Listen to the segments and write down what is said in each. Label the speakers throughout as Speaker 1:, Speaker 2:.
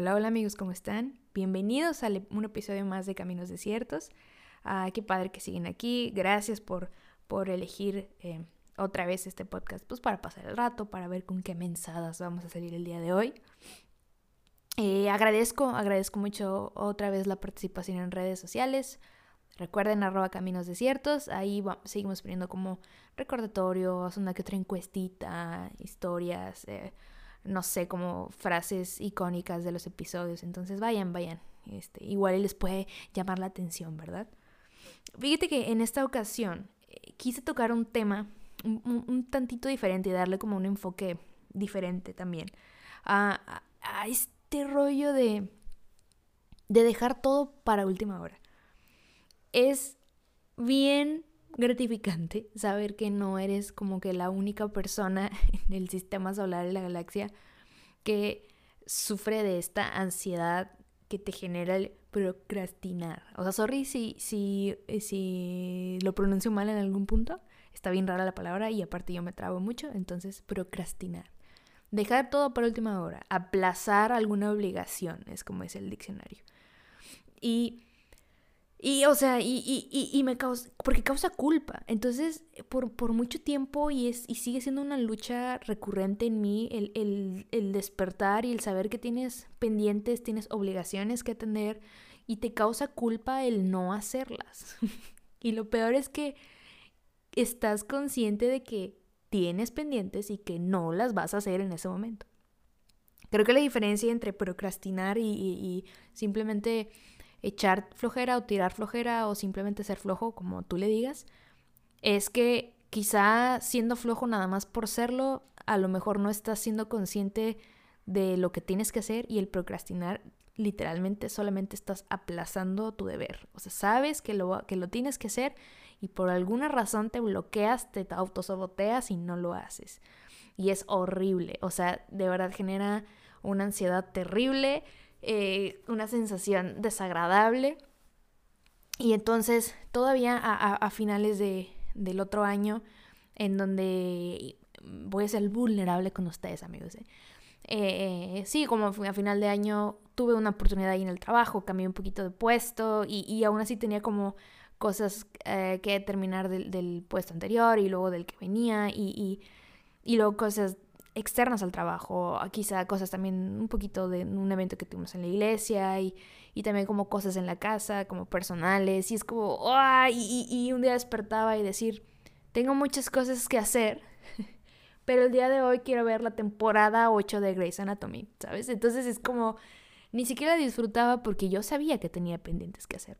Speaker 1: Hola, hola amigos, ¿cómo están? Bienvenidos a un episodio más de Caminos Desiertos. Ah, qué padre que siguen aquí. Gracias por, por elegir eh, otra vez este podcast, pues para pasar el rato, para ver con qué mensadas vamos a salir el día de hoy. Eh, agradezco, agradezco mucho otra vez la participación en redes sociales. Recuerden arroba caminos desiertos, ahí seguimos poniendo como recordatorios, una que otra encuestita, historias, eh, no sé, como frases icónicas de los episodios. Entonces vayan, vayan. Este, igual les puede llamar la atención, ¿verdad? Fíjate que en esta ocasión eh, quise tocar un tema un, tantito diferente y darle como un enfoque diferente también a, a, este rollo de, de dejar todo para última hora. Es bien gratificante saber que no eres como que la única persona en el sistema solar de la galaxia que sufre de esta ansiedad que te genera el procrastinar. O sea, sorry si, si, si lo pronuncio mal en algún punto. Está bien rara la palabra y aparte yo me trabo mucho. Entonces, procrastinar. Dejar todo para última hora. Aplazar alguna obligación, es como es el diccionario. Y y, o sea, y, y, y, me causa, porque causa culpa. Entonces, por, por, mucho tiempo, y, es, y sigue siendo una lucha recurrente en mí, el, el, el, despertar y el saber que tienes pendientes, tienes obligaciones que atender, y te causa culpa el no hacerlas. y lo peor es que estás consciente de que tienes pendientes y que no las vas a hacer en ese momento. Creo que la diferencia entre procrastinar y, y simplemente echar flojera o tirar flojera o simplemente ser flojo, como tú le digas, es que quizá siendo flojo nada más por serlo, a lo mejor no estás siendo consciente de lo que tienes que hacer y el procrastinar literalmente solamente estás aplazando tu deber. O sea, sabes que lo, que lo tienes que hacer y por alguna razón te bloqueas, te autosaboteas y no lo haces. Y es horrible. O sea, de verdad genera una ansiedad terrible eh, una sensación desagradable. Y entonces, todavía a, finales de, del otro año, en donde voy a ser vulnerable con ustedes, amigos. ¿eh? Eh, sí, como a final de año tuve una oportunidad ahí en el trabajo, cambié un poquito de puesto y, y aún así tenía como cosas que terminar del, del, puesto anterior y luego del que venía y, y, y luego cosas externas al trabajo, quizá cosas también un poquito de un evento que tuvimos en la iglesia y, y también como cosas en la casa, como personales, y es como, y, y, un día despertaba y decir, tengo muchas cosas que hacer, pero el día de hoy quiero ver la temporada 8 de Grey's Anatomy, ¿sabes? Entonces es como, ni siquiera disfrutaba porque yo sabía que tenía pendientes que hacer.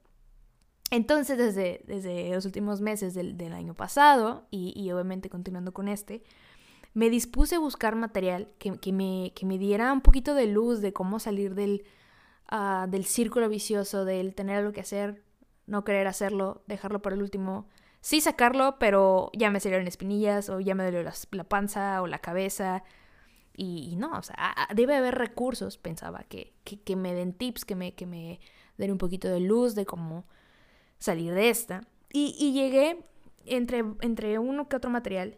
Speaker 1: Entonces, desde, desde los últimos meses del, del año pasado, y, y obviamente continuando con este, me dispuse a buscar material que, me, me, diera un poquito de luz de cómo salir del, ah, del círculo vicioso, del tener algo que hacer, no querer hacerlo, dejarlo para el último. Sí sacarlo, pero ya me salieron espinillas o ya me dolió la, panza o la cabeza. Y, no, o sea, debe haber recursos, pensaba, que, que, me den tips, que me, que me den un poquito de luz de cómo salir de esta. Y, y llegué entre, entre uno que otro material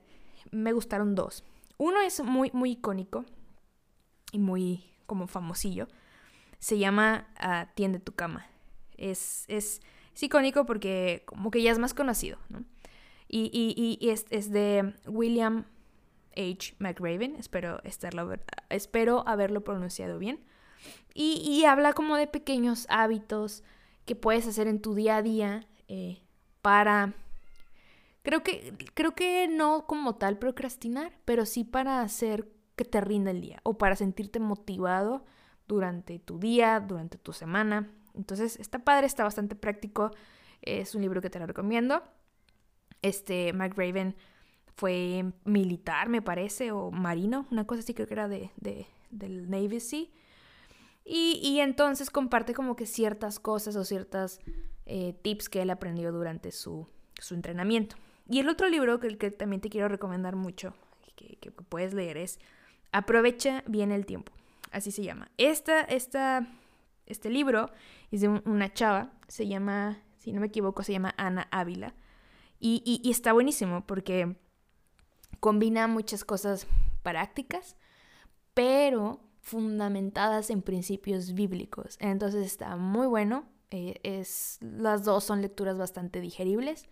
Speaker 1: me gustaron dos. Uno es muy, muy icónico y muy como famosillo. Se llama uh, Tiende tu cama. Es, es, icónico porque como que ya es más conocido, ¿no? Y, y, es, es, de William H. McRaven, espero, estarlo, espero haberlo pronunciado bien. Y, y, habla como de pequeños hábitos que puedes hacer en tu día a día eh, para Creo que, creo que no como tal procrastinar, pero sí para hacer que te rinda el día o para sentirte motivado durante tu día, durante tu semana. Entonces, está padre, está bastante práctico. Es un libro que te lo recomiendo. Este, Mike Raven fue militar, me parece, o marino, una cosa así creo que era de, del Navy Sea. Y, y, entonces comparte como que ciertas cosas o ciertas eh, tips que él aprendió durante su, su entrenamiento. Y el otro libro que, que también te quiero recomendar mucho, que, puedes leer, es Aprovecha bien el tiempo. Así se llama. Esta, esta, este libro es de una chava, se llama, si no me equivoco, se llama Ana Ávila. Y, y, y está buenísimo porque combina muchas cosas prácticas, pero fundamentadas en principios bíblicos. Entonces está muy bueno. Eh, es, las dos son lecturas bastante digeribles.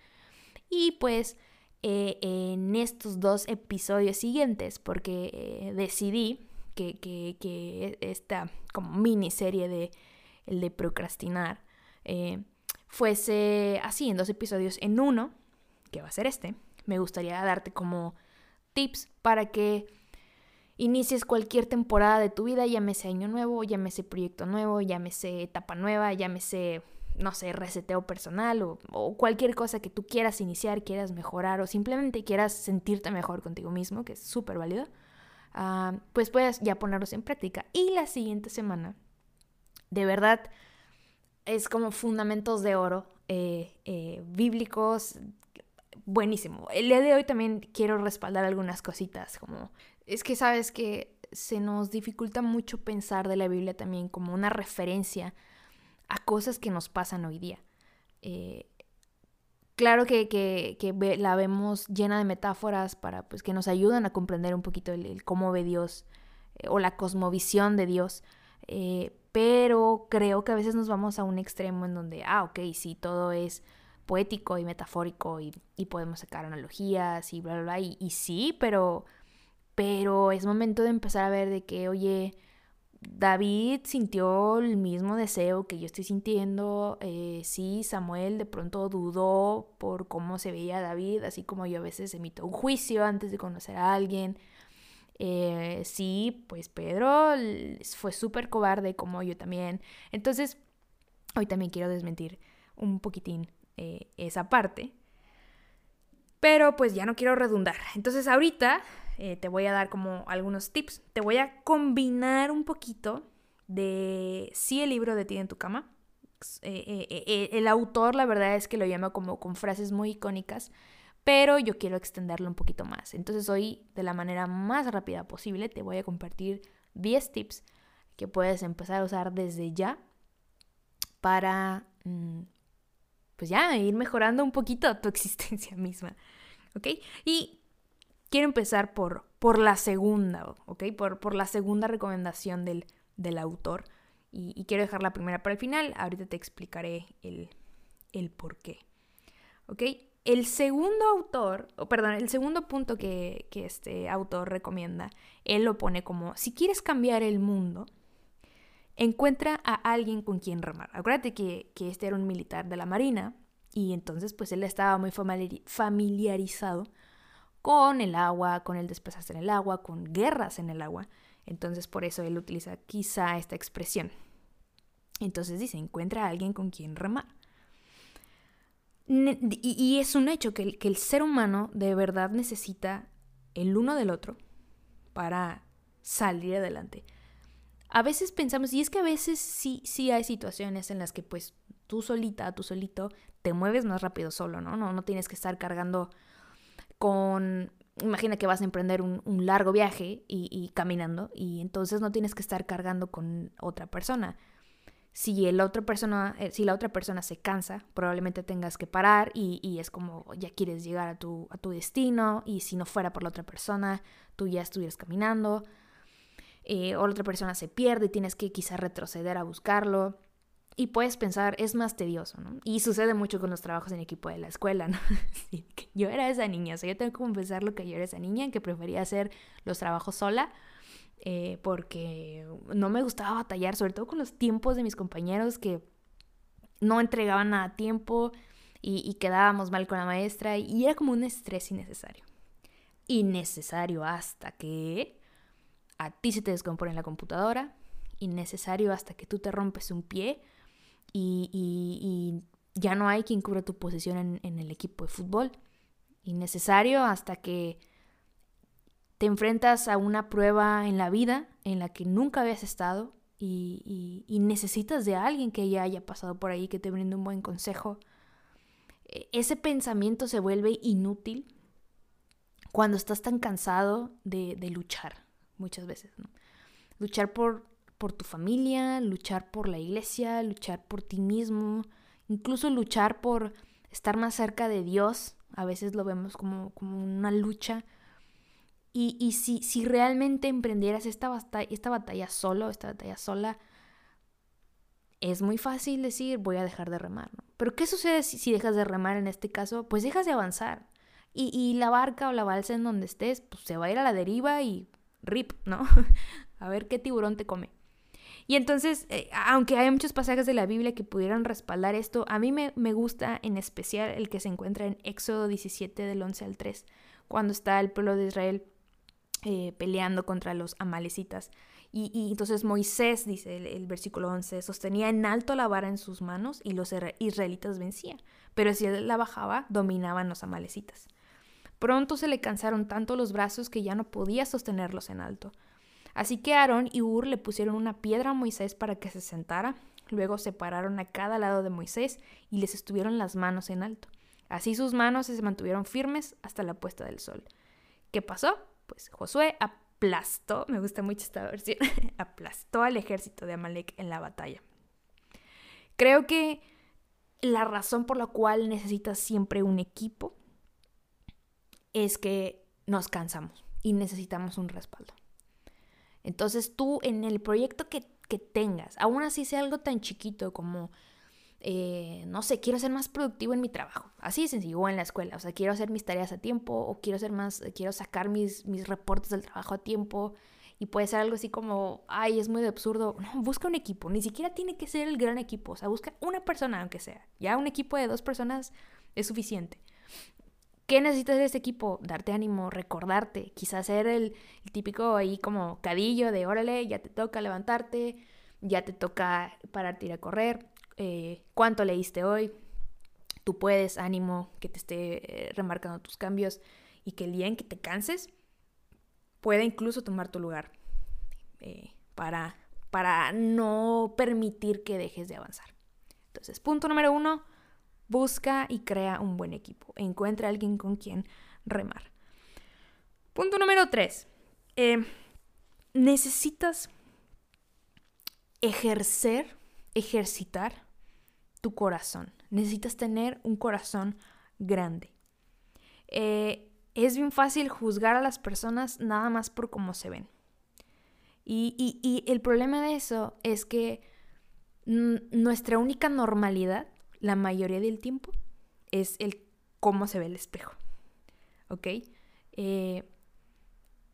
Speaker 1: Y pues eh, en estos dos episodios siguientes, porque eh, decidí que, que, esta como miniserie de el de procrastinar fuese así en dos episodios en uno, que va a ser este, me gustaría darte como tips para que inicies cualquier temporada de tu vida, llámese año nuevo, llámese proyecto nuevo, llámese etapa nueva, llámese, no sé, reseteo personal o, cualquier cosa que tú quieras iniciar, quieras mejorar o simplemente quieras sentirte mejor contigo mismo, que es súper válido, ah, pues puedes ya ponerlos en práctica. Y la siguiente semana, de verdad, es como fundamentos de oro eh, eh, bíblicos. Buenísimo. El día de hoy también quiero respaldar algunas cositas como es que sabes que se nos dificulta mucho pensar de la Biblia también como una referencia a cosas que nos pasan hoy día. Eh, claro que, la vemos llena de metáforas para pues, que nos ayudan a comprender un poquito el, cómo ve Dios eh, o la cosmovisión de Dios. Eh, pero creo que a veces nos vamos a un extremo en donde, ah, ok, sí, todo es poético y metafórico y, podemos sacar analogías y bla, bla, bla. y sí, pero pero es momento de empezar a ver de que, oye, David sintió el mismo deseo que yo estoy sintiendo. Eh, sí, Samuel de pronto dudó por cómo se veía David, así como yo a veces emito un juicio antes de conocer a alguien. Eh, sí, pues Pedro fue súper cobarde como yo también. Entonces, hoy también quiero desmentir un poquitín eh, esa parte. Pero pues ya no quiero redundar. Entonces ahorita eh, te voy a dar como algunos tips. Te voy a combinar un poquito de sí el libro de ti en tu cama. Eh, eh, el autor la verdad es que lo llama como con frases muy icónicas, pero yo quiero extenderlo un poquito más. Entonces hoy de la manera más rápida posible te voy a compartir 10 tips que puedes empezar a usar desde ya para mm, pues ya ir mejorando un poquito tu existencia misma. ¿Ok? Y quiero empezar por, por la segunda, ¿ok? Por, por la segunda recomendación del, del autor. Y, quiero dejar la primera para el final. Ahorita te explicaré el, el por qué. ¿Ok? El segundo autor, o perdón, el segundo punto que, que, este autor recomienda, él lo pone como, si quieres cambiar el mundo, encuentra a alguien con quien remar. Acuérdate que, que este era un militar de la Marina y entonces pues él estaba muy familiarizado con el agua, con el desplazarse en el agua, con guerras en el agua. Entonces por eso él utiliza quizá esta expresión. Entonces dice, encuentra a alguien con quien remar. Y, es un hecho que el, que el ser humano de verdad necesita el uno del otro para salir adelante. A veces pensamos, y es que a veces sí, sí hay situaciones en las que pues tú solita, tú solito, te mueves más rápido solo, ¿no? No, no tienes que estar cargando con, imagina que vas a emprender un, largo viaje y, caminando y entonces no tienes que estar cargando con otra persona. Si, persona, eh, si la otra persona se cansa, probablemente tengas que parar y, es como ya quieres llegar a tu, a tu destino y si no fuera por la otra persona, tú ya estuvieras caminando. Eh, o la otra persona se pierde y tienes que quizá retroceder a buscarlo y puedes pensar, es más tedioso, ¿no? Y sucede mucho con los trabajos en equipo de la escuela, ¿no? yo era esa niña, o sea, yo tengo que confesar lo que yo era esa niña, que prefería hacer los trabajos sola, eh, porque no me gustaba batallar, sobre todo con los tiempos de mis compañeros que no entregaban nada a tiempo y, y quedábamos mal con la maestra, y era como un estrés innecesario. Innecesario hasta que a ti se te descompone la computadora, innecesario hasta que tú te rompes un pie y, ya no hay quien cubra tu posición en, el equipo de fútbol. Innecesario hasta que te enfrentas a una prueba en la vida en la que nunca habías estado y, necesitas de alguien que ya haya pasado por ahí, que te brinde un buen consejo. E, ese pensamiento se vuelve inútil cuando estás tan cansado de, de luchar, muchas veces. ¿no? Luchar por por tu familia, luchar por la iglesia, luchar por ti mismo, incluso luchar por estar más cerca de Dios. A veces lo vemos como, como una lucha. Y, si, si realmente emprendieras esta batalla, esta batalla solo, esta batalla sola, es muy fácil decir voy a dejar de remar, ¿no? Pero ¿qué sucede si, dejas de remar en este caso? Pues dejas de avanzar. Y, y, la barca o la balsa en donde estés, pues se va a ir a la deriva y rip, ¿no? a ver qué tiburón te come. Y entonces, eh, aunque hay muchos pasajes de la Biblia que pudieran respaldar esto, a mí me, me, gusta en especial el que se encuentra en Éxodo 17 del 11 al 3, cuando está el pueblo de Israel eh, peleando contra los amalecitas. Y, entonces Moisés, dice el, versículo 11, sostenía en alto la vara en sus manos y los israelitas vencían. Pero si él la bajaba, dominaban los amalecitas. Pronto se le cansaron tanto los brazos que ya no podía sostenerlos en alto. Así que Aarón y Ur le pusieron una piedra a Moisés para que se sentara. Luego se pararon a cada lado de Moisés y les estuvieron las manos en alto. Así sus manos se mantuvieron firmes hasta la puesta del sol. ¿Qué pasó? pues Josué aplastó, me gusta mucho esta versión, aplastó al ejército de Amalek en la batalla. Creo que la razón por la cual necesitas siempre un equipo es que nos cansamos y necesitamos un respaldo. Entonces tú en el proyecto que, que tengas, aún así sea algo tan chiquito como eh, no sé, quiero ser más productivo en mi trabajo. Así de sencillo, o en la escuela. O sea, quiero hacer mis tareas a tiempo, o quiero ser más, quiero sacar mis, mis reportes del trabajo a tiempo. Y puede ser algo así como, ay, es muy absurdo. No, busca un equipo. Ni siquiera tiene que ser el gran equipo. O sea, busca una persona, aunque sea. Ya un equipo de dos personas es suficiente. ¿Qué necesitas de este equipo? Darte ánimo, recordarte. Quizás ser el, típico ahí como cadillo de, órale, ya te toca levantarte, ya te toca pararte ir a correr eh, cuánto leíste hoy, tú puedes, ánimo, que te esté eh, remarcando tus cambios y que el día en que te canses pueda incluso tomar tu lugar eh, para, para no permitir que dejes de avanzar. Entonces, punto número uno, busca y crea un buen equipo. Encuentra a alguien con quien remar. Punto número tres, necesitas ejercer, ejercitar tu corazón. Necesitas tener un corazón grande. Eh, es bien fácil juzgar a las personas nada más por cómo se ven. Y, el problema de eso es que nuestra única normalidad, la mayoría del tiempo, es el cómo se ve el espejo. ¿Ok? Eh,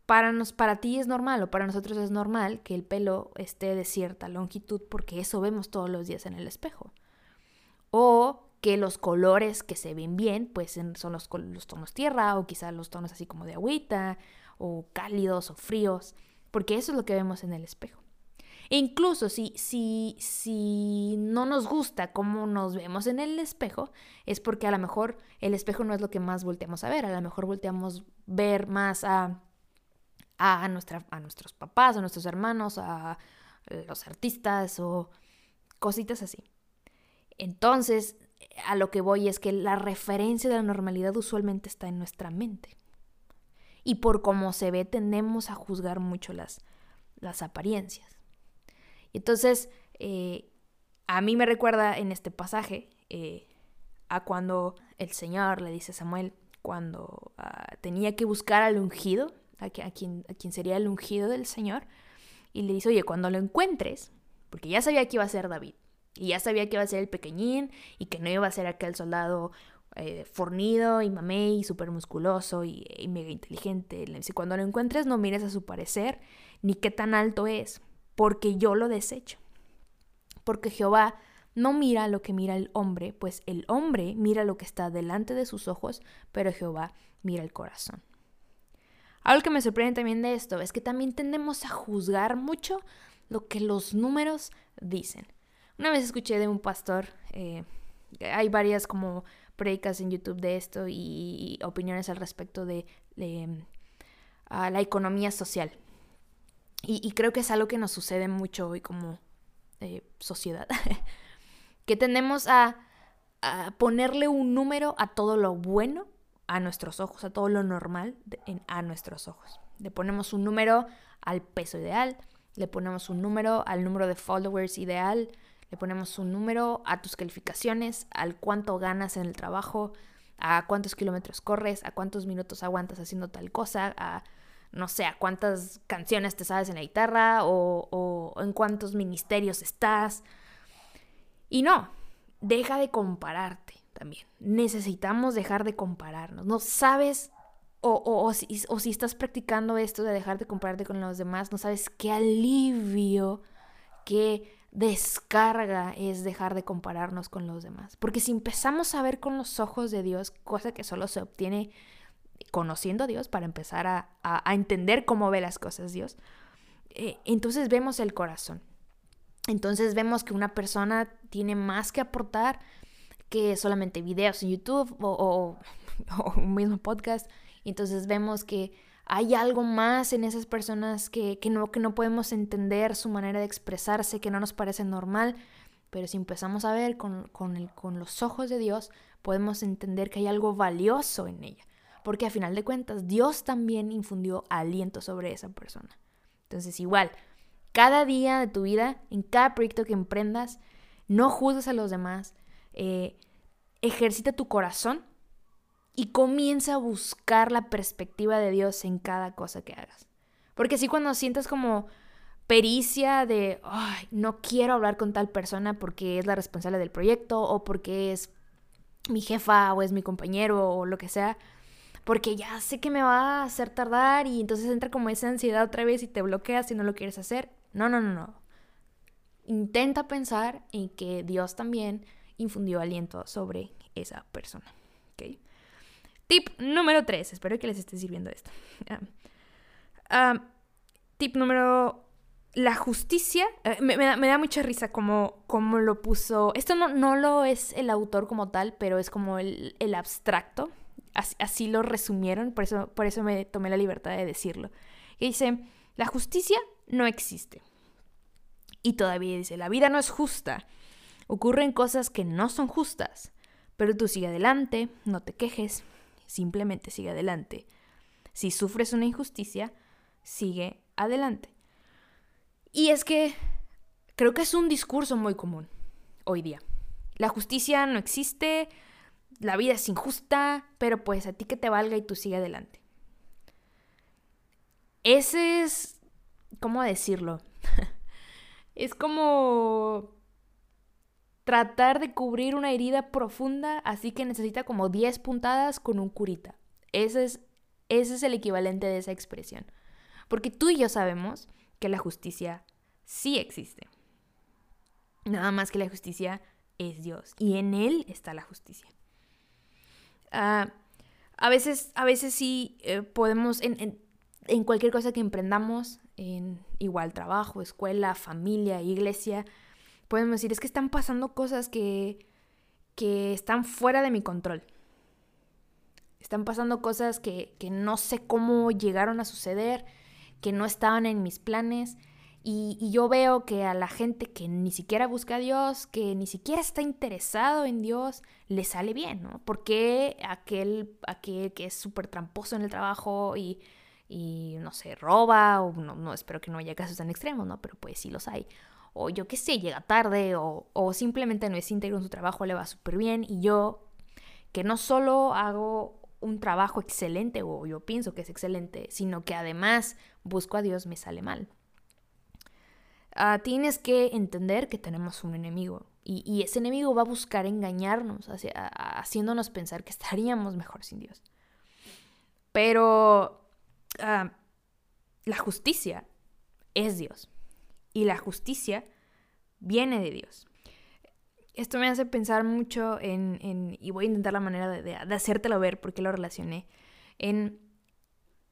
Speaker 1: para, nos, para ti es normal o para nosotros es normal que el pelo esté de cierta longitud porque eso vemos todos los días en el espejo o que los colores que se ven bien, pues son los, los tonos tierra o quizás los tonos así como de agüita o cálidos o fríos, porque eso es lo que vemos en el espejo. E incluso si, si, si no nos gusta cómo nos vemos en el espejo, es porque a lo mejor el espejo no es lo que más volteamos a ver, a lo mejor volteamos ver más a, a, nuestra, a nuestros papás, a nuestros hermanos, a los artistas o cositas así. Entonces, a lo que voy es que la referencia de la normalidad usualmente está en nuestra mente. Y por cómo se ve, tendemos a juzgar mucho las, las apariencias. Entonces, eh, a mí me recuerda en este pasaje eh, a cuando el Señor le dice a Samuel, cuando ah, tenía que buscar al ungido, a, quien, a quien sería el ungido del Señor, y le dice, oye, cuando lo encuentres, porque ya sabía que iba a ser David, y ya sabía que iba a ser el pequeñín y que no iba a ser aquel soldado eh, fornido y mamey y súper musculoso y, mega inteligente. Le cuando lo encuentres no mires a su parecer ni qué tan alto es, porque yo lo desecho. Porque Jehová no mira lo que mira el hombre, pues el hombre mira lo que está delante de sus ojos, pero Jehová mira el corazón. Algo que me sorprende también de esto es que también tendemos a juzgar mucho lo que los números dicen. Una vez escuché de un pastor, eh, hay varias como predicas en YouTube de esto y, opiniones al respecto de, la economía social. Y, creo que es algo que nos sucede mucho hoy como eh, sociedad. que tendemos a, ponerle un número a todo lo bueno a nuestros ojos, a todo lo normal a nuestros ojos. Le ponemos un número al peso ideal, le ponemos un número al número de followers ideal, le ponemos un número a tus calificaciones, al cuánto ganas en el trabajo, a cuántos kilómetros corres, a cuántos minutos aguantas haciendo tal cosa, a, no sé, a cuántas canciones te sabes en la guitarra o, en cuántos ministerios estás. Y no, deja de compararte también. Necesitamos dejar de compararnos. No sabes o, o, si, o, si, estás practicando esto de dejar de compararte con los demás, no sabes qué alivio, qué descarga es dejar de compararnos con los demás. Porque si empezamos a ver con los ojos de Dios, cosa que solo se obtiene conociendo a Dios para empezar a, a, entender cómo ve las cosas Dios, eh, entonces vemos el corazón. Entonces vemos que una persona tiene más que aportar que solamente videos en YouTube o, o un mismo podcast. Entonces vemos que hay algo más en esas personas que, no, que no podemos entender su manera de expresarse, que no nos parece normal. Pero si empezamos a ver con, con, con los ojos de Dios, podemos entender que hay algo valioso en ella. Porque a final de cuentas, Dios también infundió aliento sobre esa persona. Entonces, igual, cada día de tu vida, en cada proyecto que emprendas, no juzgues a los demás, eh, ejercita tu corazón y comienza a buscar la perspectiva de Dios en cada cosa que hagas. Porque así cuando sientas como pericia de, no quiero hablar con tal persona porque es la responsable del proyecto o porque es mi jefa o es mi compañero o lo que sea, porque ya sé que me va a hacer tardar y entonces entra como esa ansiedad otra vez y te bloqueas y no lo quieres hacer. No, no, no, no. Intenta pensar en que Dios también infundió aliento sobre esa persona. ¿okay? Tip número 3. Espero que les esté sirviendo esto. Ah, tip número... La justicia, eh, me, da, mucha risa como, como lo puso, esto no, no, lo es el autor como tal, pero es como el, el abstracto, así, lo resumieron, por eso, por eso me tomé la libertad de decirlo. Y dice, la justicia no existe. Y todavía dice, la vida no es justa. Ocurren cosas que no son justas. Pero tú sigue adelante, no te quejes, simplemente sigue adelante. Si sufres una injusticia, sigue adelante. Y es que creo que es un discurso muy común hoy día. La justicia no existe, la vida es injusta, pero pues a ti que te valga y tú sigue adelante. Ese es, ¿cómo decirlo? es como tratar de cubrir una herida profunda, así que necesita como 10 puntadas con un curita. Ese es, ese es el equivalente de esa expresión. Porque tú y yo sabemos que la justicia sí existe. Nada más que la justicia es Dios y en Él está la justicia. Ah, a, veces, a veces sí eh, podemos, en, en, cualquier cosa que emprendamos, en igual trabajo, escuela, familia, iglesia, podemos decir, es que están pasando cosas que, que están fuera de mi control. Están pasando cosas que, que, no sé cómo llegaron a suceder, que no estaban en mis planes. Y, yo veo que a la gente que ni siquiera busca a Dios, que ni siquiera está interesado en Dios, le sale bien, ¿no? Porque aquel, aquel que es súper tramposo en el trabajo y, y, no sé, roba, o no, no espero que no haya casos tan extremos, ¿no? Pero pues sí los hay o yo qué sé, llega tarde, o, simplemente no es íntegro en su trabajo, le va súper bien, y yo, que no solo hago un trabajo excelente, o yo pienso que es excelente, sino que además busco a Dios, me sale mal. Ah, tienes que entender que tenemos un enemigo, y, ese enemigo va a buscar engañarnos, haciéndonos pensar que estaríamos mejor sin Dios. Pero ah, la justicia es Dios y la justicia viene de Dios. Esto me hace pensar mucho en, y voy a intentar la manera de, hacértelo ver porque lo relacioné, en,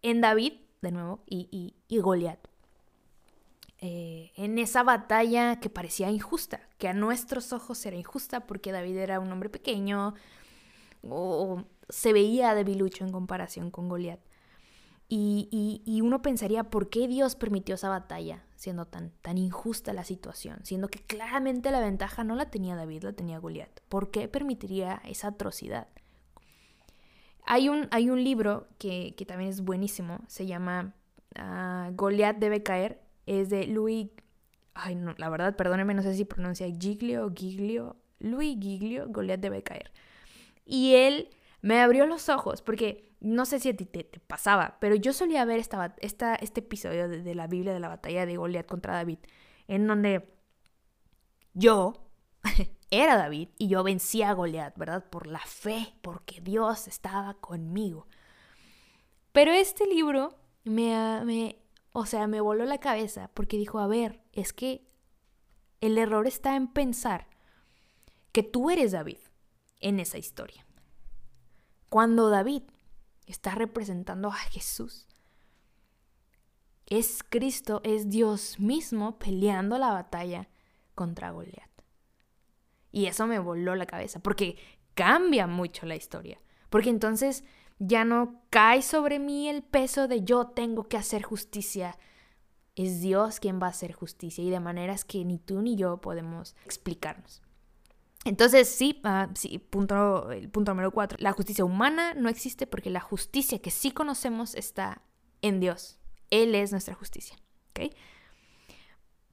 Speaker 1: en David, de nuevo, y, y, Goliat. Eh, en esa batalla que parecía injusta, que a nuestros ojos era injusta porque David era un hombre pequeño o, se veía debilucho en comparación con Goliat. Y, y, uno pensaría, ¿por qué Dios permitió esa batalla siendo tan, tan injusta la situación? Siendo que claramente la ventaja no la tenía David, la tenía Goliat. ¿Por qué permitiría esa atrocidad? Hay un, hay un libro que, que también es buenísimo, se llama uh, Goliat debe caer, es de Louis, ay no, la verdad, perdóneme, no sé si pronuncia Giglio o Giglio, Louis Giglio, Goliat debe caer. Y él me abrió los ojos, porque no sé si a ti te, pasaba, pero yo solía ver esta, esta, este episodio de, la Biblia de la batalla de Goliat contra David, en donde yo era David y yo vencía a Goliat, ¿verdad? Por la fe, porque Dios estaba conmigo. Pero este libro me, o sea, me voló la cabeza porque dijo, a ver, es que el error está en pensar que tú eres David en esa historia. Cuando David está representando a Jesús, es Cristo, es Dios mismo peleando la batalla contra Goliat. Y eso me voló la cabeza, porque cambia mucho la historia. Porque entonces ya no cae sobre mí el peso de yo tengo que hacer justicia. Es Dios quien va a hacer justicia y de maneras que ni tú ni yo podemos explicarnos. Entonces, sí, ah, sí punto, el punto número cuatro. La justicia humana no existe porque la justicia que sí conocemos está en Dios. Él es nuestra justicia.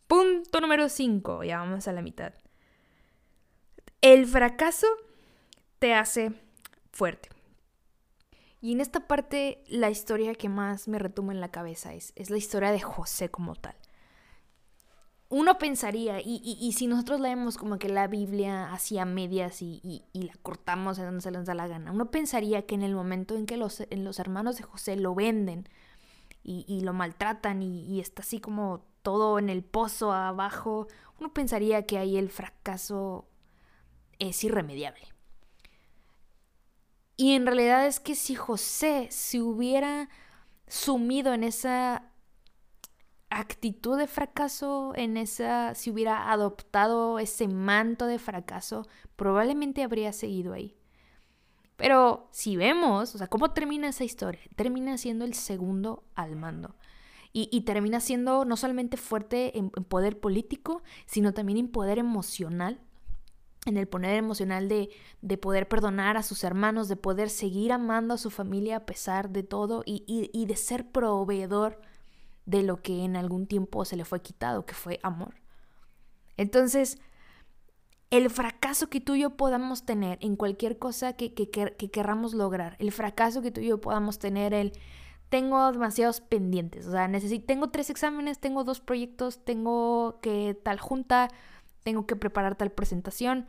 Speaker 1: Punto número cinco. Ya vamos a la mitad. El fracaso te hace fuerte. Y en esta parte la historia que más me retumba en la cabeza es, es la historia de José como tal. Uno pensaría, y, si nosotros leemos como que la Biblia hacía medias y, la cortamos en donde se les da la gana, uno pensaría que en el momento en que los, en los hermanos de José lo venden y, lo maltratan y, está así como todo en el pozo abajo, uno pensaría que ahí el fracaso es irremediable. Y en realidad es que si José se hubiera sumido en esa actitud de fracaso, en esa, si hubiera adoptado ese manto de fracaso, probablemente habría seguido ahí. Pero si vemos, o sea, ¿cómo termina esa historia? Termina siendo el segundo al mando. Y, termina siendo no solamente fuerte en poder político, sino también en poder emocional en el poner emocional de, de, poder perdonar a sus hermanos, de poder seguir amando a su familia a pesar de todo y, y, de ser proveedor de lo que en algún tiempo se le fue quitado, que fue amor. Entonces, el fracaso que tú y yo podamos tener en cualquier cosa que, que, que, lograr, el fracaso que tú y yo podamos tener, el tengo demasiados pendientes, o sea, necesito, tengo tres exámenes, tengo dos proyectos, tengo que tal junta, tengo que preparar tal presentación.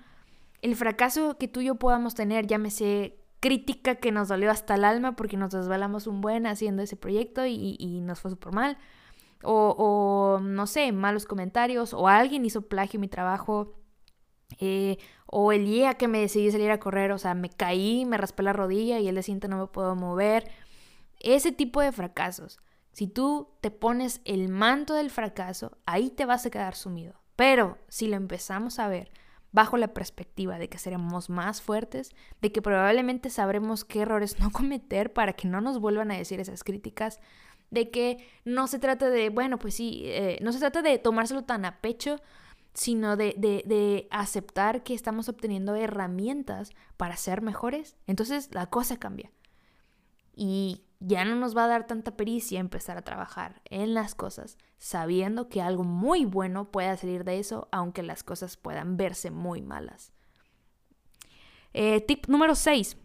Speaker 1: El fracaso que tú y yo podamos tener, llámese crítica que nos dolió hasta el alma porque nos desvelamos un buen haciendo ese proyecto y, nos fue súper mal. O, no sé, malos comentarios, o alguien hizo plagio en mi trabajo, eh, o el día que me decidí salir a correr, o sea, me caí, me raspé la rodilla y el día siguiente no me puedo mover. Ese tipo de fracasos. Si tú te pones el manto del fracaso, ahí te vas a quedar sumido. Pero si lo empezamos a ver bajo la perspectiva de que seremos más fuertes, de que probablemente sabremos qué errores no cometer para que no nos vuelvan a decir esas críticas, de que no se trata de, bueno, pues sí, eh, no se trata de tomárselo tan a pecho, sino de, de, de, aceptar que estamos obteniendo herramientas para ser mejores, entonces la cosa cambia. Y ya no nos va a dar tanta pericia empezar a trabajar en las cosas, sabiendo que algo muy bueno puede salir de eso, aunque las cosas puedan verse muy malas. Eh, tip número 6.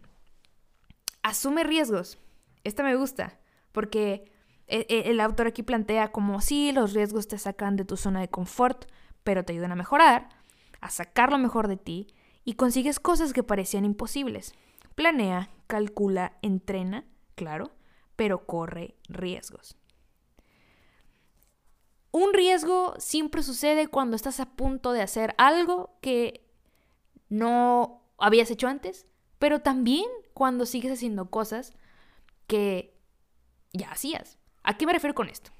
Speaker 1: Asume riesgos. Esta me gusta, porque eh, eh, el autor aquí plantea como si los riesgos te sacan de tu zona de confort, pero te ayudan a mejorar, a sacar lo mejor de ti y consigues cosas que parecían imposibles. Planea, calcula, entrena, claro, pero corre riesgos. Un riesgo siempre sucede cuando estás a punto de hacer algo que no habías hecho antes, pero también cuando sigues haciendo cosas que ya hacías. ¿A qué me refiero con esto?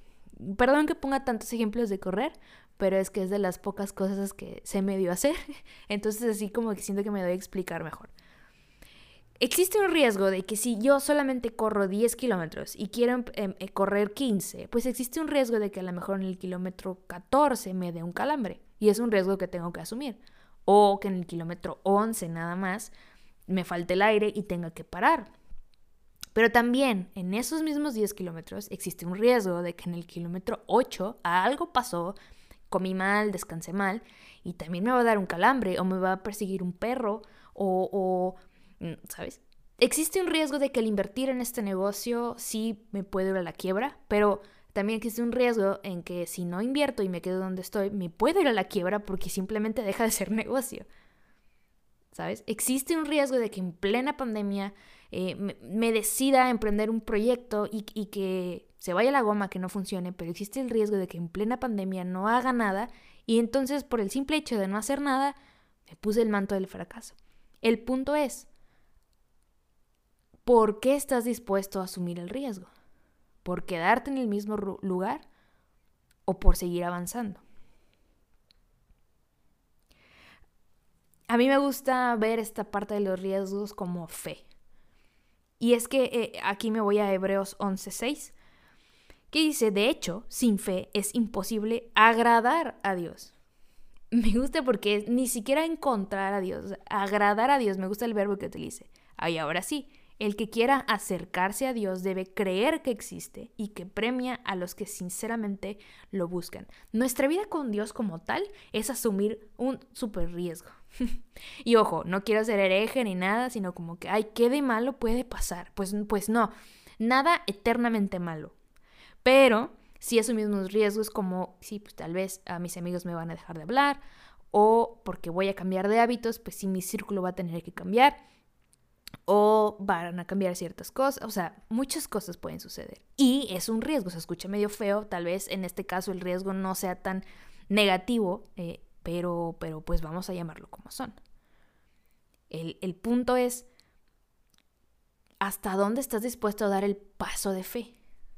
Speaker 1: Perdón que ponga tantos ejemplos de correr, pero es que es de las pocas cosas que se me dio hacer. Entonces así como que siento que me doy a explicar mejor. Existe un riesgo de que si yo solamente corro 10 kilómetros y quiero em, eh, correr 15, pues existe un riesgo de que a lo mejor en el kilómetro 14 me dé un calambre. Y es un riesgo que tengo que asumir. O que en el kilómetro 11 nada más me falte el aire y tenga que parar. Pero también en esos mismos 10 kilómetros existe un riesgo de que en el kilómetro 8 algo pasó, comí mal, descansé mal y también me va a dar un calambre o me va a perseguir un perro o, ¿sabes? existe un riesgo de que al invertir en este negocio sí me puedo ir a la quiebra, pero también existe un riesgo en que si no invierto y me quedo donde estoy, me puedo ir a la quiebra porque simplemente deja de ser negocio. ¿Sabes? Existe un riesgo de que en plena pandemia eh, me, decida a emprender un proyecto y, y que se vaya la goma, que no funcione, pero existe el riesgo de que en plena pandemia no haga nada y entonces por el simple hecho de no hacer nada, me puse el manto del fracaso. El punto es, ¿por qué estás dispuesto a asumir el riesgo? ¿Por quedarte en el mismo lugar o por seguir avanzando? A mí me gusta ver esta parte de los riesgos como fe. Y es que eh, aquí me voy a Hebreos 11:6, que dice, de hecho, sin fe es imposible agradar a Dios. Me gusta porque ni siquiera encontrar a Dios, agradar a Dios, me gusta el verbo que utilice. Ahí ahora sí, el que quiera acercarse a Dios debe creer que existe y que premia a los que sinceramente lo buscan. Nuestra vida con Dios como tal es asumir un super riesgo. y ojo, no quiero ser hereje ni nada, sino como que, ay, ¿qué de malo puede pasar? Pues, pues no, nada eternamente malo. Pero sí asumir unos riesgos como, sí, pues tal vez a mis amigos me van a dejar de hablar o porque voy a cambiar de hábitos, pues sí, mi círculo va a tener que cambiar o van a cambiar ciertas cosas, o sea, muchas cosas pueden suceder. Y es un riesgo, se escucha medio feo, tal vez en este caso el riesgo no sea tan negativo, eh, pero, pero pues vamos a llamarlo como son. El, el punto es, ¿hasta dónde estás dispuesto a dar el paso de fe?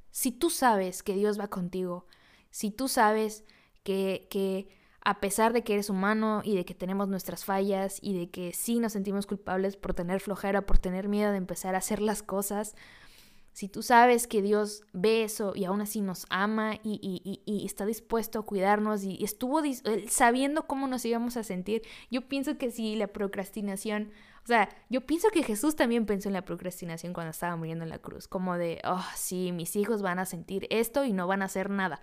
Speaker 1: Si tú sabes que Dios va contigo, si tú sabes que, que a pesar de que eres humano y de que tenemos nuestras fallas y de que sí nos sentimos culpables por tener flojera, por tener miedo de empezar a hacer las cosas, si tú sabes que Dios ve eso y aún así nos ama y, está dispuesto a cuidarnos y estuvo sabiendo cómo nos íbamos a sentir, yo pienso que si la procrastinación, o sea, yo pienso que Jesús también pensó en la procrastinación cuando estaba muriendo en la cruz, como de, oh, sí, mis hijos van a sentir esto y no van a hacer nada,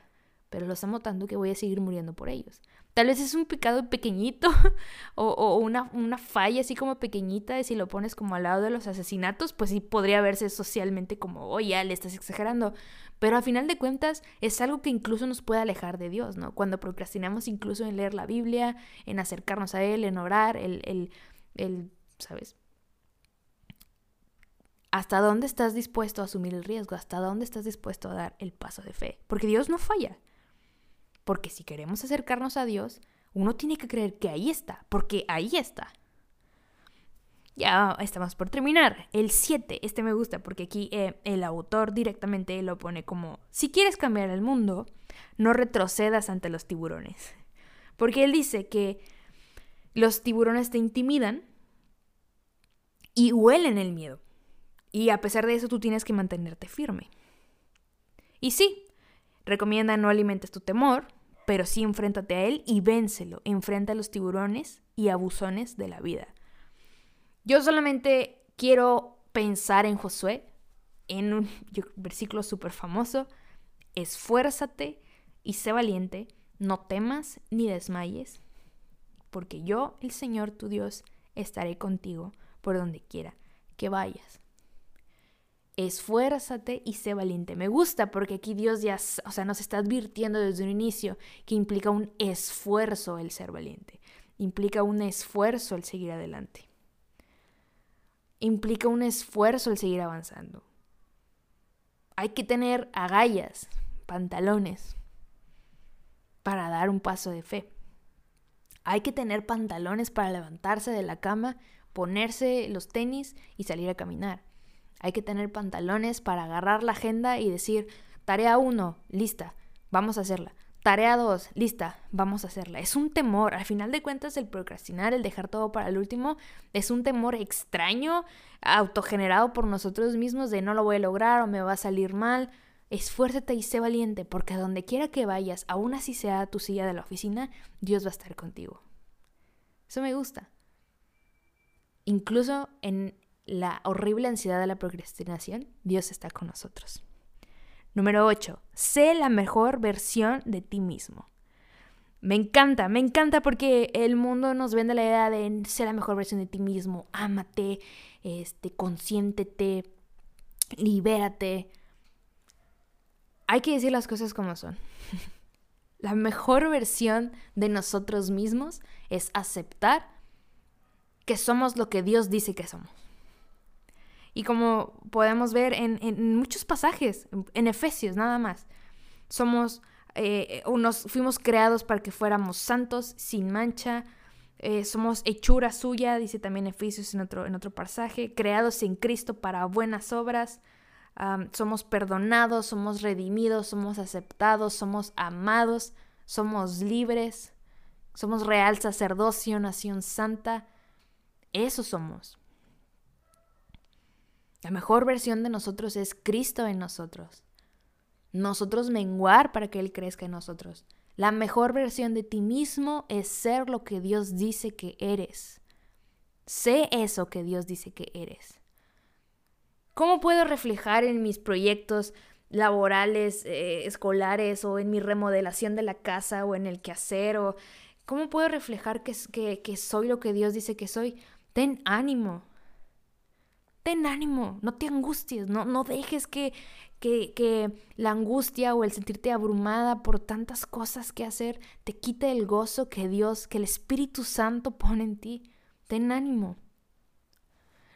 Speaker 1: pero los amo tanto que voy a seguir muriendo por ellos. Tal vez es un pecado pequeñito o, una, falla así como pequeñita y si lo pones como al lado de los asesinatos, pues sí podría verse socialmente como, oye, ya le estás exagerando. Pero a final de cuentas es algo que incluso nos puede alejar de Dios, ¿no? Cuando procrastinamos incluso en leer la Biblia, en acercarnos a Él, en orar, el, el, el ¿sabes? ¿Hasta dónde estás dispuesto a asumir el riesgo? ¿Hasta dónde estás dispuesto a dar el paso de fe? Porque Dios no falla. Porque si queremos acercarnos a Dios, uno tiene que creer que ahí está, porque ahí está. Ya estamos por terminar. El 7, este me gusta porque aquí eh, el autor directamente lo pone como, si quieres cambiar el mundo, no retrocedas ante los tiburones. Porque él dice que los tiburones te intimidan y huelen el miedo. Y a pesar de eso tú tienes que mantenerte firme. Y sí, recomienda no alimentes tu temor, pero sí enfréntate a él y vénselo. Enfrenta a los tiburones y abusones de la vida. Yo solamente quiero pensar en Josué, en un versículo súper famoso. Esfuérzate y sé valiente, no temas ni desmayes, porque yo, el Señor tu Dios, estaré contigo por donde quiera que vayas esfuérzate y sé valiente. Me gusta porque aquí Dios ya, o sea, nos está advirtiendo desde un inicio que implica un esfuerzo el ser valiente. Implica un esfuerzo el seguir adelante. Implica un esfuerzo el seguir avanzando. Hay que tener agallas, pantalones, para dar un paso de fe. Hay que tener pantalones para levantarse de la cama, ponerse los tenis y salir a caminar. Hay que tener pantalones para agarrar la agenda y decir, tarea 1, lista, vamos a hacerla. Tarea 2, lista, vamos a hacerla. Es un temor, al final de cuentas el procrastinar, el dejar todo para el último, es un temor extraño, autogenerado por nosotros mismos de no lo voy a lograr o me va a salir mal. Esfuérzate y sé valiente, porque donde quiera que vayas, aún así sea tu silla de la oficina, Dios va a estar contigo. Eso me gusta. Incluso en la horrible ansiedad de la procrastinación, Dios está con nosotros. Número 8. Sé la mejor versión de ti mismo. Me encanta, me encanta porque el mundo nos vende la idea de ser la mejor versión de ti mismo, ámate, este, consiéntete, libérate. Hay que decir las cosas como son. la mejor versión de nosotros mismos es aceptar que somos lo que Dios dice que somos. Y como podemos ver en, en muchos pasajes, en Efesios nada más, somos eh, nos fuimos creados para que fuéramos santos, sin mancha, eh, somos hechura suya, dice también Efesios en otro, en otro pasaje, creados en Cristo para buenas obras, somos perdonados, somos redimidos, somos aceptados, somos amados, somos libres, somos real sacerdocio, nación santa, eso somos. La mejor versión de nosotros es Cristo en nosotros nosotros menguar para que Él crezca en nosotros. La mejor versión de ti mismo es ser lo que Dios dice que eres. Sé eso que Dios dice que eres. ¿Cómo puedo reflejar en mis proyectos laborales, eh, escolares o en mi remodelación de la casa o en el quehacer? O, ¿Cómo puedo reflejar que, soy lo que Dios dice que soy? Ten ánimo. Ten ánimo, no te angusties, no, no dejes que, que, la angustia o el sentirte abrumada por tantas cosas que hacer te quite el gozo que Dios, que el Espíritu Santo pone en ti. Ten ánimo.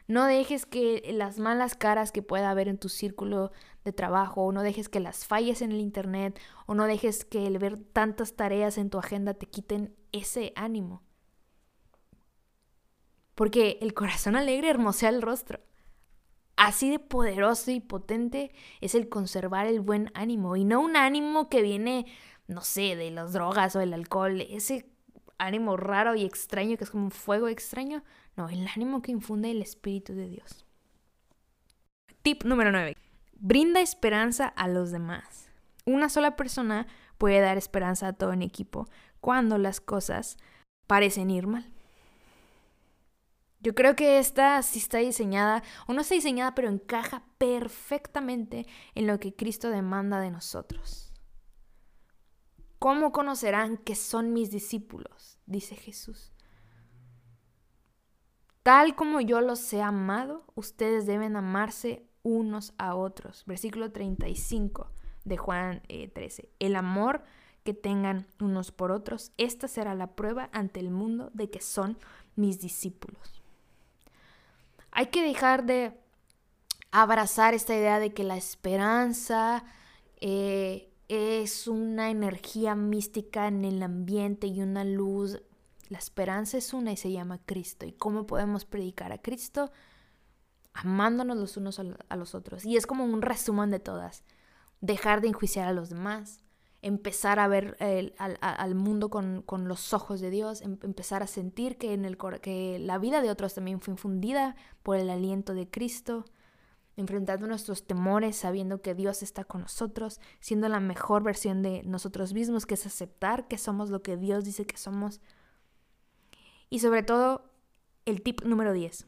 Speaker 1: No dejes que las malas caras que pueda haber en tu círculo de trabajo, o no dejes que las falles en el Internet, o no dejes que el ver tantas tareas en tu agenda te quiten ese ánimo. Porque el corazón alegre hermosea el rostro. Así de poderoso y potente es el conservar el buen ánimo y no un ánimo que viene, no sé, de las drogas o el alcohol, ese ánimo raro y extraño que es como un fuego extraño, no, el ánimo que infunde el Espíritu de Dios. Tip número 9. Brinda esperanza a los demás. Una sola persona puede dar esperanza a todo un equipo cuando las cosas parecen ir mal. Yo creo que esta sí está diseñada, o no está diseñada, pero encaja perfectamente en lo que Cristo demanda de nosotros. ¿Cómo conocerán que son mis discípulos? Dice Jesús. Tal como yo los he amado, ustedes deben amarse unos a otros. Versículo 35 de Juan 13. Eh, El amor que tengan unos por otros, esta será la prueba ante el mundo de que son mis discípulos. Hay que dejar de abrazar esta idea de que la esperanza eh, es una energía mística en el ambiente y una luz. La esperanza es una y se llama Cristo. ¿Y cómo podemos predicar a Cristo? Amándonos los unos a los otros. Y es como un resumen de todas. Dejar de enjuiciar a los demás, empezar a ver al, mundo con, los ojos de Dios, em, empezar a sentir que, el, que la vida de otros también fue infundida por el aliento de Cristo, enfrentando nuestros temores, sabiendo que Dios está con nosotros, siendo la mejor versión de nosotros mismos, que es aceptar que somos lo que Dios dice que somos. Y sobre todo, el tip número 10.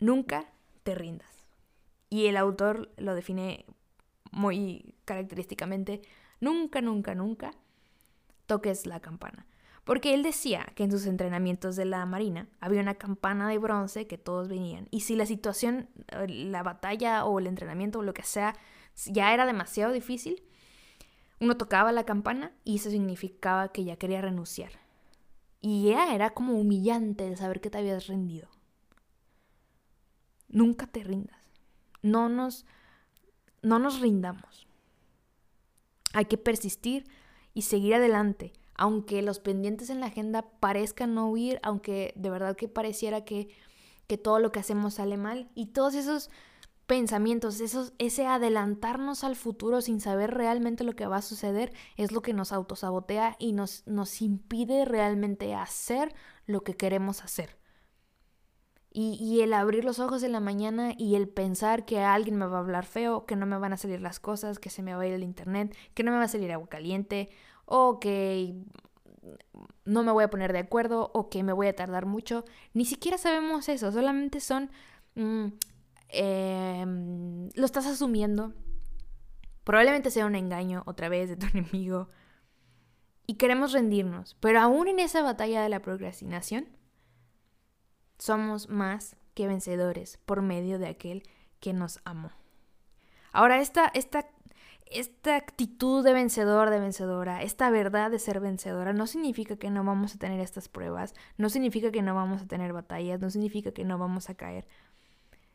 Speaker 1: Nunca te rindas. Y el autor lo define muy característicamente, nunca, nunca, nunca toques la campana. Porque él decía que en sus entrenamientos de la Marina había una campana de bronce que todos venían. Y si la situación, eh, la batalla o el entrenamiento o lo que sea, ya era demasiado difícil, uno tocaba la campana y eso significaba que ya quería renunciar. Y ya era como humillante de saber que te habías rendido. Nunca te rindas. No nos no nos rindamos. Hay que persistir y seguir adelante, aunque los pendientes en la agenda parezcan no huir, aunque de verdad que pareciera que, que todo lo que hacemos sale mal y todos esos pensamientos, esos, ese adelantarnos al futuro sin saber realmente lo que va a suceder es lo que nos autosabotea y nos, nos impide realmente hacer lo que queremos hacer. Y, el abrir los ojos en la mañana y el pensar que alguien me va a hablar feo, que no me van a salir las cosas, que se me va a ir el internet, que no me va a salir agua caliente, o que no me voy a poner de acuerdo, o que me voy a tardar mucho. Ni siquiera sabemos eso, solamente son... Mm, em, lo estás asumiendo. Probablemente sea un engaño otra vez de tu enemigo. y queremos rendirnos, pero aún en esa batalla de la procrastinación, somos más que vencedores por medio de aquel que nos amó. Ahora, esta, esta, esta actitud de vencedor, de vencedora, esta verdad de ser vencedora, no significa que no vamos a tener estas pruebas, no significa que no vamos a tener batallas, no significa que no vamos a caer.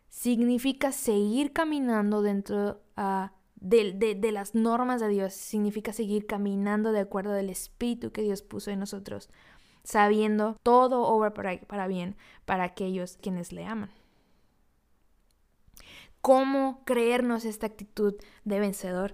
Speaker 1: Significa seguir caminando dentro uh, de, las normas de Dios, significa seguir caminando de acuerdo al espíritu que Dios puso en nosotros, sabiendo todo obra para, para bien para aquellos quienes le aman. ¿Cómo creernos esta actitud de vencedor?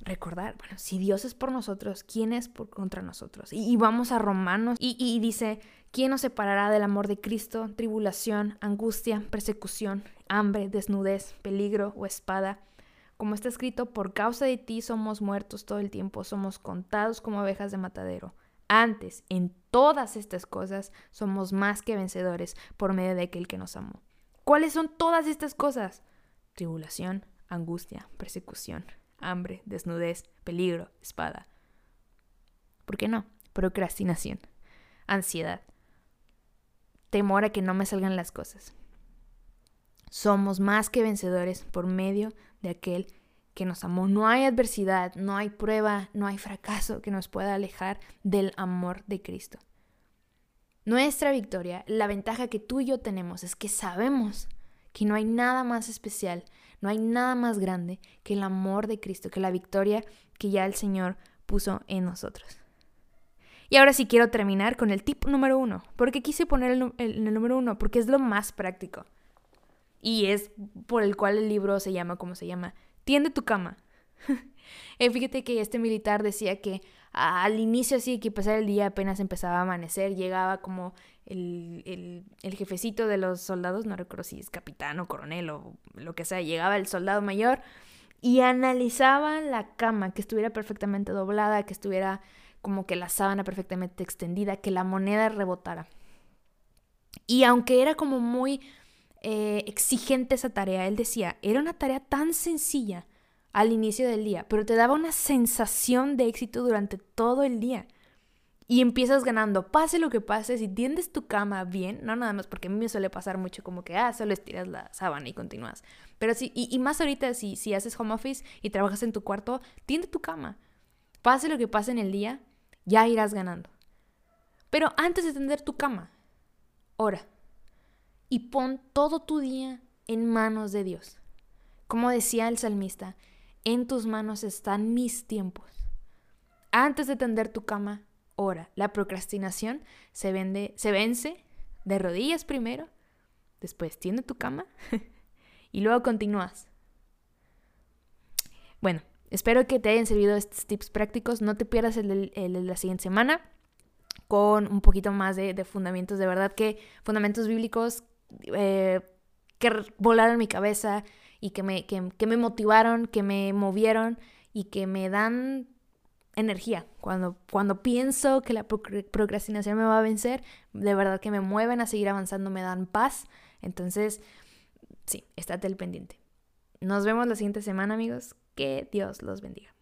Speaker 1: Recordar, bueno, si Dios es por nosotros, ¿quién es por contra nosotros? Y, vamos a Romanos y, y dice, ¿quién nos separará del amor de Cristo? Tribulación, angustia, persecución, hambre, desnudez, peligro o espada. Como está escrito, por causa de ti somos muertos todo el tiempo, somos contados como abejas de matadero. Antes, en todas estas cosas, somos más que vencedores por medio de aquel que nos amó. ¿Cuáles son todas estas cosas? Tribulación, angustia, persecución, hambre, desnudez, peligro, espada. ¿Por qué no? Procrastinación, ansiedad, temor a que no me salgan las cosas. Somos más que vencedores por medio de aquel que nos amó. No hay adversidad, no hay prueba, no hay fracaso que nos pueda alejar del amor de Cristo. Nuestra victoria, la ventaja que tú y yo tenemos es que sabemos que no hay nada más especial, no hay nada más grande que el amor de Cristo, que la victoria que ya el Señor puso en nosotros. Y ahora sí quiero terminar con el tip número uno. porque quise poner el, el número uno? Porque es lo más práctico. Y es por el cual el libro se llama como se llama. Tiende tu cama. Eh, fíjate que este militar decía que al inicio así que pasar el día apenas empezaba a amanecer, llegaba como el, el, jefecito de los soldados, no recuerdo si es capitán o coronel o lo que sea, llegaba el soldado mayor y analizaba la cama, que estuviera perfectamente doblada, que estuviera como que la sábana perfectamente extendida, que la moneda rebotara. Y aunque era como muy eh, exigente esa tarea. Él decía, era una tarea tan sencilla al inicio del día, pero te daba una sensación de éxito durante todo el día. Y empiezas ganando, pase lo que pase, si tiendes tu cama bien, no nada más, porque a mí me suele pasar mucho como que, ah, solo estiras la sábana y continúas. Pero sí, y, más ahorita si, si haces home office y trabajas en tu cuarto, tiende tu cama. Pase lo que pase en el día, ya irás ganando. Pero antes de tender tu cama, ora y pon todo tu día en manos de Dios. Como decía el salmista, en tus manos están mis tiempos. Antes de tender tu cama, ora. La procrastinación se, vende, se vence de rodillas primero, después tiende tu cama y luego continúas. Bueno, espero que te hayan servido estos tips prácticos. No te pierdas el de la siguiente semana con un poquito más de, de fundamentos, de verdad que fundamentos bíblicos eh, que volaron mi cabeza y que me, que, me motivaron, que me movieron y que me dan energía. Cuando, cuando pienso que la procrastinación me va a vencer, de verdad que me mueven a seguir avanzando, me dan paz. Entonces, sí, estate al pendiente. Nos vemos la siguiente semana, amigos. Que Dios los bendiga.